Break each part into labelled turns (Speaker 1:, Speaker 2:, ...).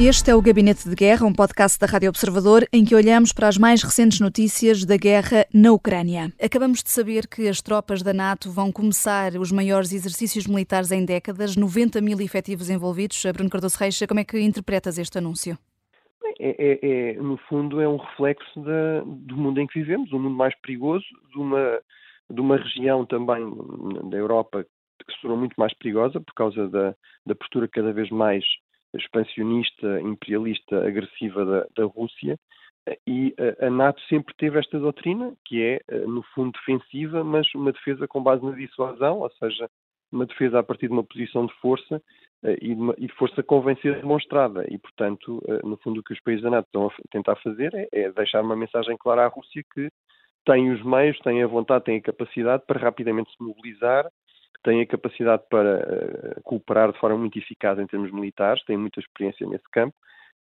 Speaker 1: Este é o Gabinete de Guerra, um podcast da Rádio Observador em que olhamos para as mais recentes notícias da guerra na Ucrânia. Acabamos de saber que as tropas da NATO vão começar os maiores exercícios militares em décadas, 90 mil efetivos envolvidos. Bruno Cardoso Reis, como é que interpretas este anúncio?
Speaker 2: É, é, é, no fundo, é um reflexo da, do mundo em que vivemos, um mundo mais perigoso, de uma, de uma região também da Europa que se tornou muito mais perigosa por causa da, da postura cada vez mais expansionista, imperialista, agressiva da, da Rússia, e a NATO sempre teve esta doutrina, que é, eh, no fundo, defensiva, mas uma defesa com base na dissuasão, ou seja, uma defesa a partir de uma posição de força eh, e de, uma, e de força convencer demonstrada. E, portanto, eh, no fundo, o que os países da NATO estão a tentar fazer é, é deixar uma mensagem clara à Rússia que tem os meios, tem a vontade, tem a capacidade para rapidamente se mobilizar têm a capacidade para uh, cooperar de forma muito eficaz em termos militares, têm muita experiência nesse campo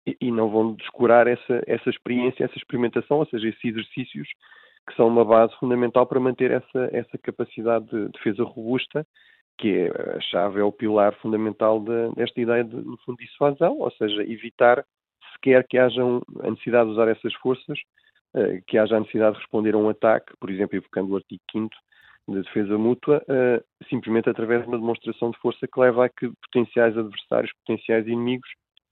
Speaker 2: e, e, não vão descurar essa, essa experiência, essa experimentação, ou seja, esses exercícios que são uma base fundamental para manter essa, essa capacidade de defesa robusta, que é a chave, é o pilar fundamental de, desta ideia de, no fundo, dissuasão, ou seja, evitar sequer que haja a necessidade de usar essas forças, uh, que haja a necessidade de responder a um ataque, por exemplo, evocando o artigo 5 de defesa mútua, uh, simplesmente através de uma demonstração de força que leva a que potenciais adversários, potenciais inimigos,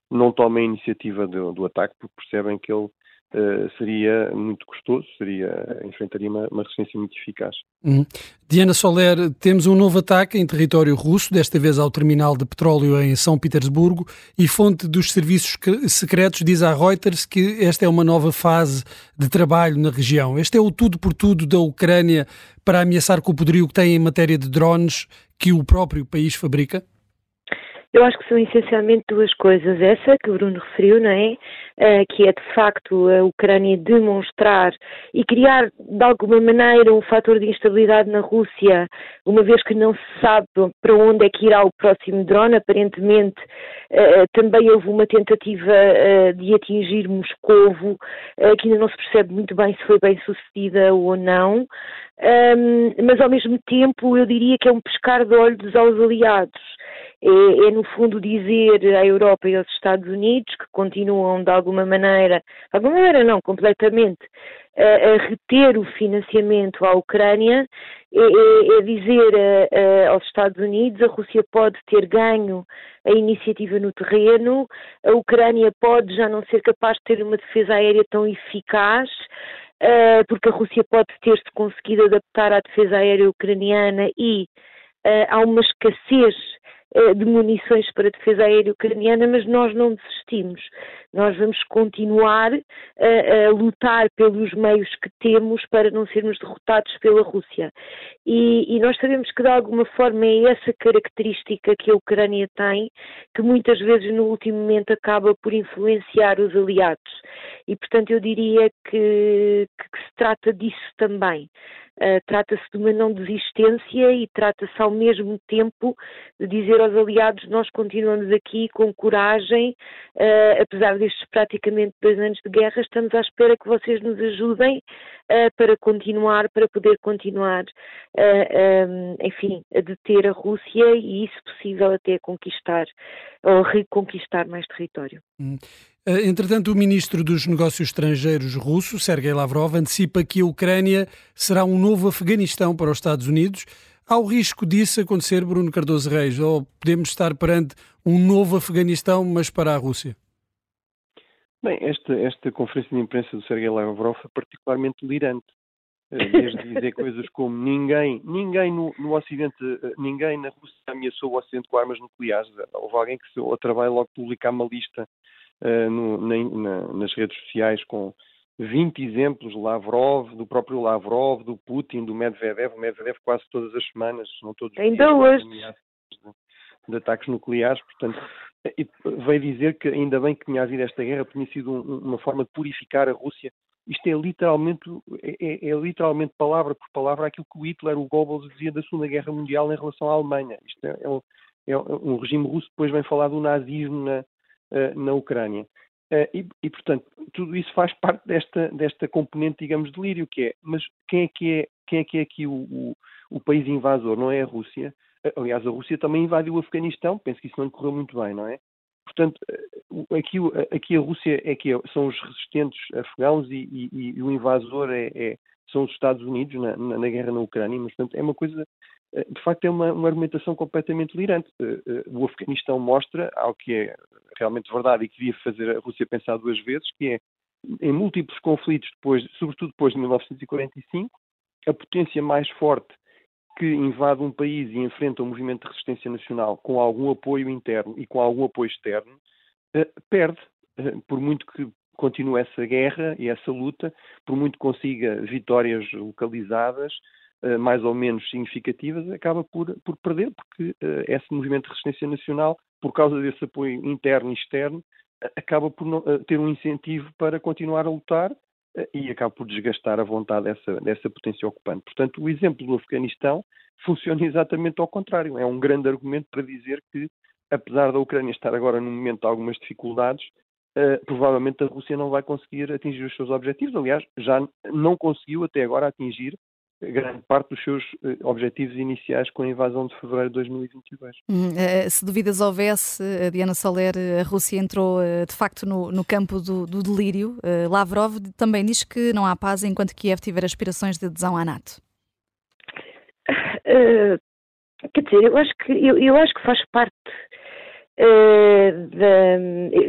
Speaker 2: não tomem a iniciativa do, do ataque, porque percebem que ele Uh, seria muito custoso, seria, enfrentaria uma, uma resistência muito eficaz.
Speaker 3: Uhum. Diana Soler, temos um novo ataque em território russo, desta vez ao terminal de petróleo em São Petersburgo, e fonte dos serviços secretos diz à Reuters que esta é uma nova fase de trabalho na região. Este é o tudo por tudo da Ucrânia para ameaçar com o poderio que tem em matéria de drones que o próprio país fabrica?
Speaker 4: Eu acho que são essencialmente duas coisas. Essa que o Bruno referiu, não é? Uh, que é de facto a Ucrânia demonstrar e criar de alguma maneira um fator de instabilidade na Rússia, uma vez que não se sabe para onde é que irá o próximo drone. Aparentemente uh, também houve uma tentativa uh, de atingir Moscovo, que ainda não se percebe muito bem se foi bem sucedida ou não. Mas ao mesmo tempo eu diria que é um pescar de olhos aos aliados é, é, no fundo dizer à Europa e aos Estados Unidos que continuam de alguma maneira, alguma maneira não, completamente, a, a reter o financiamento à Ucrânia, é, é, é dizer a, a, aos Estados Unidos a Rússia pode ter ganho a iniciativa no terreno, a Ucrânia pode já não ser capaz de ter uma defesa aérea tão eficaz, Uh, porque a Rússia pode ter-se conseguido adaptar à defesa aérea ucraniana e uh, há uma escassez de munições para a defesa aérea ucraniana, mas nós não desistimos. Nós vamos continuar a, a, lutar pelos meios que temos para não sermos derrotados pela Rússia. E, e, nós sabemos que, de alguma forma, é essa característica que a Ucrânia tem, que muitas vezes no último momento acaba por influenciar os aliados. E, portanto, eu diria que, que, que se trata disso também. Uh, trata-se de uma não desistência e trata-se ao mesmo tempo de dizer aos aliados nós continuamos aqui com coragem, uh, apesar destes praticamente dois anos de guerra, estamos à espera que vocês nos ajudem uh, para continuar, para poder continuar, um, enfim, a deter a Rússia e, isso possível, até conquistar ou reconquistar mais território.
Speaker 3: Hum. Eh, entretanto, o ministro dos Negócios Estrangeiros russo, Sergei Lavrov, antecipa que a Ucrânia será um novo Afeganistão para os Estados Unidos. Há o risco disso acontecer, Bruno Cardoso Reis, ou podemos estar perante um novo Afeganistão, mas para a Rússia?
Speaker 2: Bem, esta, esta conferência de imprensa do Sergei Lavrov é particularmente delirante. Eh, desde dizer coisas como ninguém, ninguém no, no, Ocidente, eh, ninguém na Rússia ameaçou o Ocidente com armas nucleares. Houve alguém que se ao trabalho logo publicar uma lista uh, no, na, nas redes sociais com 20 exemplos, Lavrov, do próprio Lavrov, do Putin, do Medvedev, o Medvedev quase todas as semanas, não todos os
Speaker 4: Ainda hoje.
Speaker 2: De, de, ataques nucleares, portanto, e veio dizer que ainda bem que tinha havido esta guerra, tinha sido um, uma forma de purificar a Rússia. Isto é literalmente, é, é, é, literalmente palavra por palavra aquilo que o Hitler, o Goebbels dizia da Segunda Guerra Mundial em relação à Alemanha. Isto é, é um, é um regime russo, depois vem falar do nazismo na, na Ucrânia. Uh, e, e, portanto, tudo isso faz parte desta, desta componente, digamos, de lírio, que é, mas quem é que é, quem é, que é aqui o, o, o país invasor? Não é a Rússia? Uh, aliás, a Rússia também invadiu o Afeganistão, penso que isso não correu muito bem, não é? portanto, aqui, aqui a Rússia é que é, são os resistentes afegãos e, e, e o invasor é, é, são os Estados Unidos na, na, na, guerra na Ucrânia, mas portanto é uma coisa, de facto é uma, uma argumentação completamente delirante. O Afeganistão mostra algo que é realmente verdade e que devia fazer a Rússia pensar duas vezes, que é em múltiplos conflitos, depois, sobretudo depois de 1945, a potência mais forte que invade um país e enfrenta um movimento de resistência nacional com algum apoio interno e com algum apoio externo, eh, perde, eh, por muito que continue essa guerra e essa luta, por muito consiga vitórias localizadas, eh, mais ou menos significativas, acaba por, por perder, porque esse movimento de resistência nacional, por causa desse apoio interno e externo, acaba por não, ter um incentivo para continuar a lutar e acaba por desgastar a vontade dessa, dessa potência ocupante. Portanto, o exemplo do Afeganistão funciona exatamente ao contrário. É um grande argumento para dizer que, apesar da Ucrânia estar agora num momento de algumas dificuldades, uh, provavelmente a Rússia não vai conseguir atingir os seus objetivos. Aliás, já não conseguiu até agora atingir grande parte dos seus uh, objetivos iniciais com a invasão de fevereiro de 2022.
Speaker 1: Hum, uh, se dúvidas houvesse, Diana Soler, a Rússia entrou de facto no, no campo do, do delírio. Lavrov também diz que não há paz enquanto Kiev tiver aspirações de adesão à NATO.
Speaker 4: quer dizer, eu acho que eu, eu acho que faz parte Uh, da,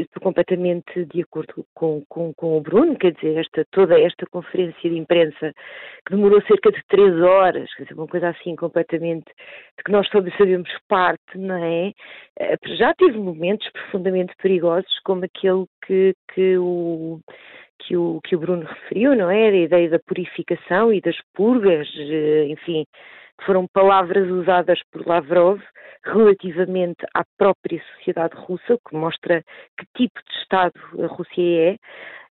Speaker 4: estou completamente de acordo com, com, com, o Bruno, quer dizer, esta, toda esta conferência de imprensa que demorou cerca de três horas, quer dizer, uma coisa assim completamente de que nós todos sabemos parte, não é? Uh, já tive momentos profundamente perigosos, como aquele que, que o que o, que o Bruno referiu, não é? A ideia da purificação e das purgas, eh, enfim, foram palavras usadas por Lavrov relativamente à própria sociedade russa, o que mostra que tipo de Estado a Rússia é,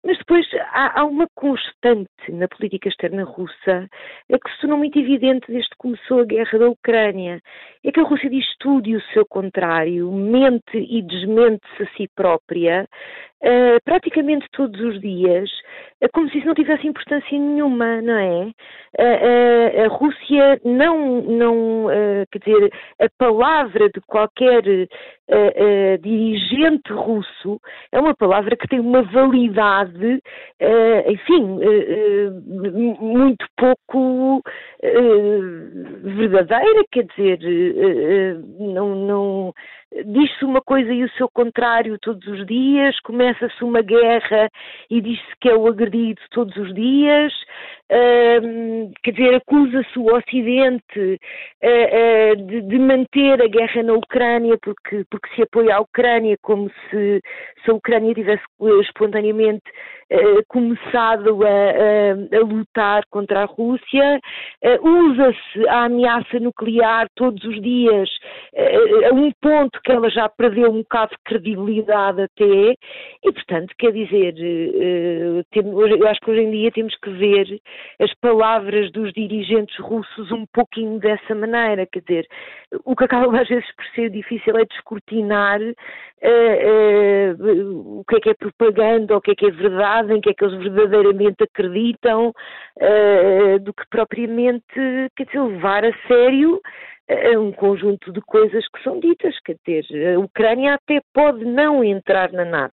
Speaker 4: mas depois há, há, uma constante na política externa russa é que se tornou muito evidente desde que começou a guerra da Ucrânia. É que a Rússia diz tudo e o seu contrário, mente e desmente-se a si própria, uh, praticamente todos os dias, uh, como se isso não tivesse importância nenhuma, não é? Uh, a Rússia não, não quer dizer, a palavra de qualquer dirigente russo é uma palavra que tem uma validade, enfim, muito pouco verdadeira, quer dizer, não, não diz-se uma coisa e o seu contrário todos os dias, começa-se uma guerra e diz-se que é o agredido todos os dias, quer dizer, acusa-se o Ocidente uh, uh, de, de, manter a guerra na Ucrânia porque, porque se apoia à Ucrânia como se, se a Ucrânia tivesse espontaneamente começado a, a, a, lutar contra a Rússia, usa-se a ameaça nuclear todos os dias a um ponto que ela já perdeu um bocado de credibilidade até, e portanto, quer dizer, eh, eu acho que hoje em dia temos que ver as palavras dos dirigentes russos um pouquinho dessa maneira, quer dizer, o que acaba às vezes por ser difícil é descortinar uh, uh, o que é que é propaganda, o que é que é verdade, em que é que eles verdadeiramente acreditam, do que propriamente, quer dizer, levar a sério um conjunto de coisas que são ditas, quer dizer, a Ucrânia até pode não entrar na NATO,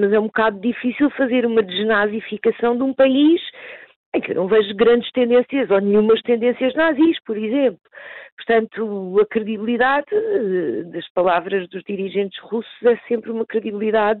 Speaker 4: mas é um bocado difícil fazer uma desnazificação de um país em que eu não vejo grandes tendências ou nenhumas tendências nazis, por exemplo. Portanto, a credibilidade eh, das palavras dos dirigentes russos é sempre uma credibilidade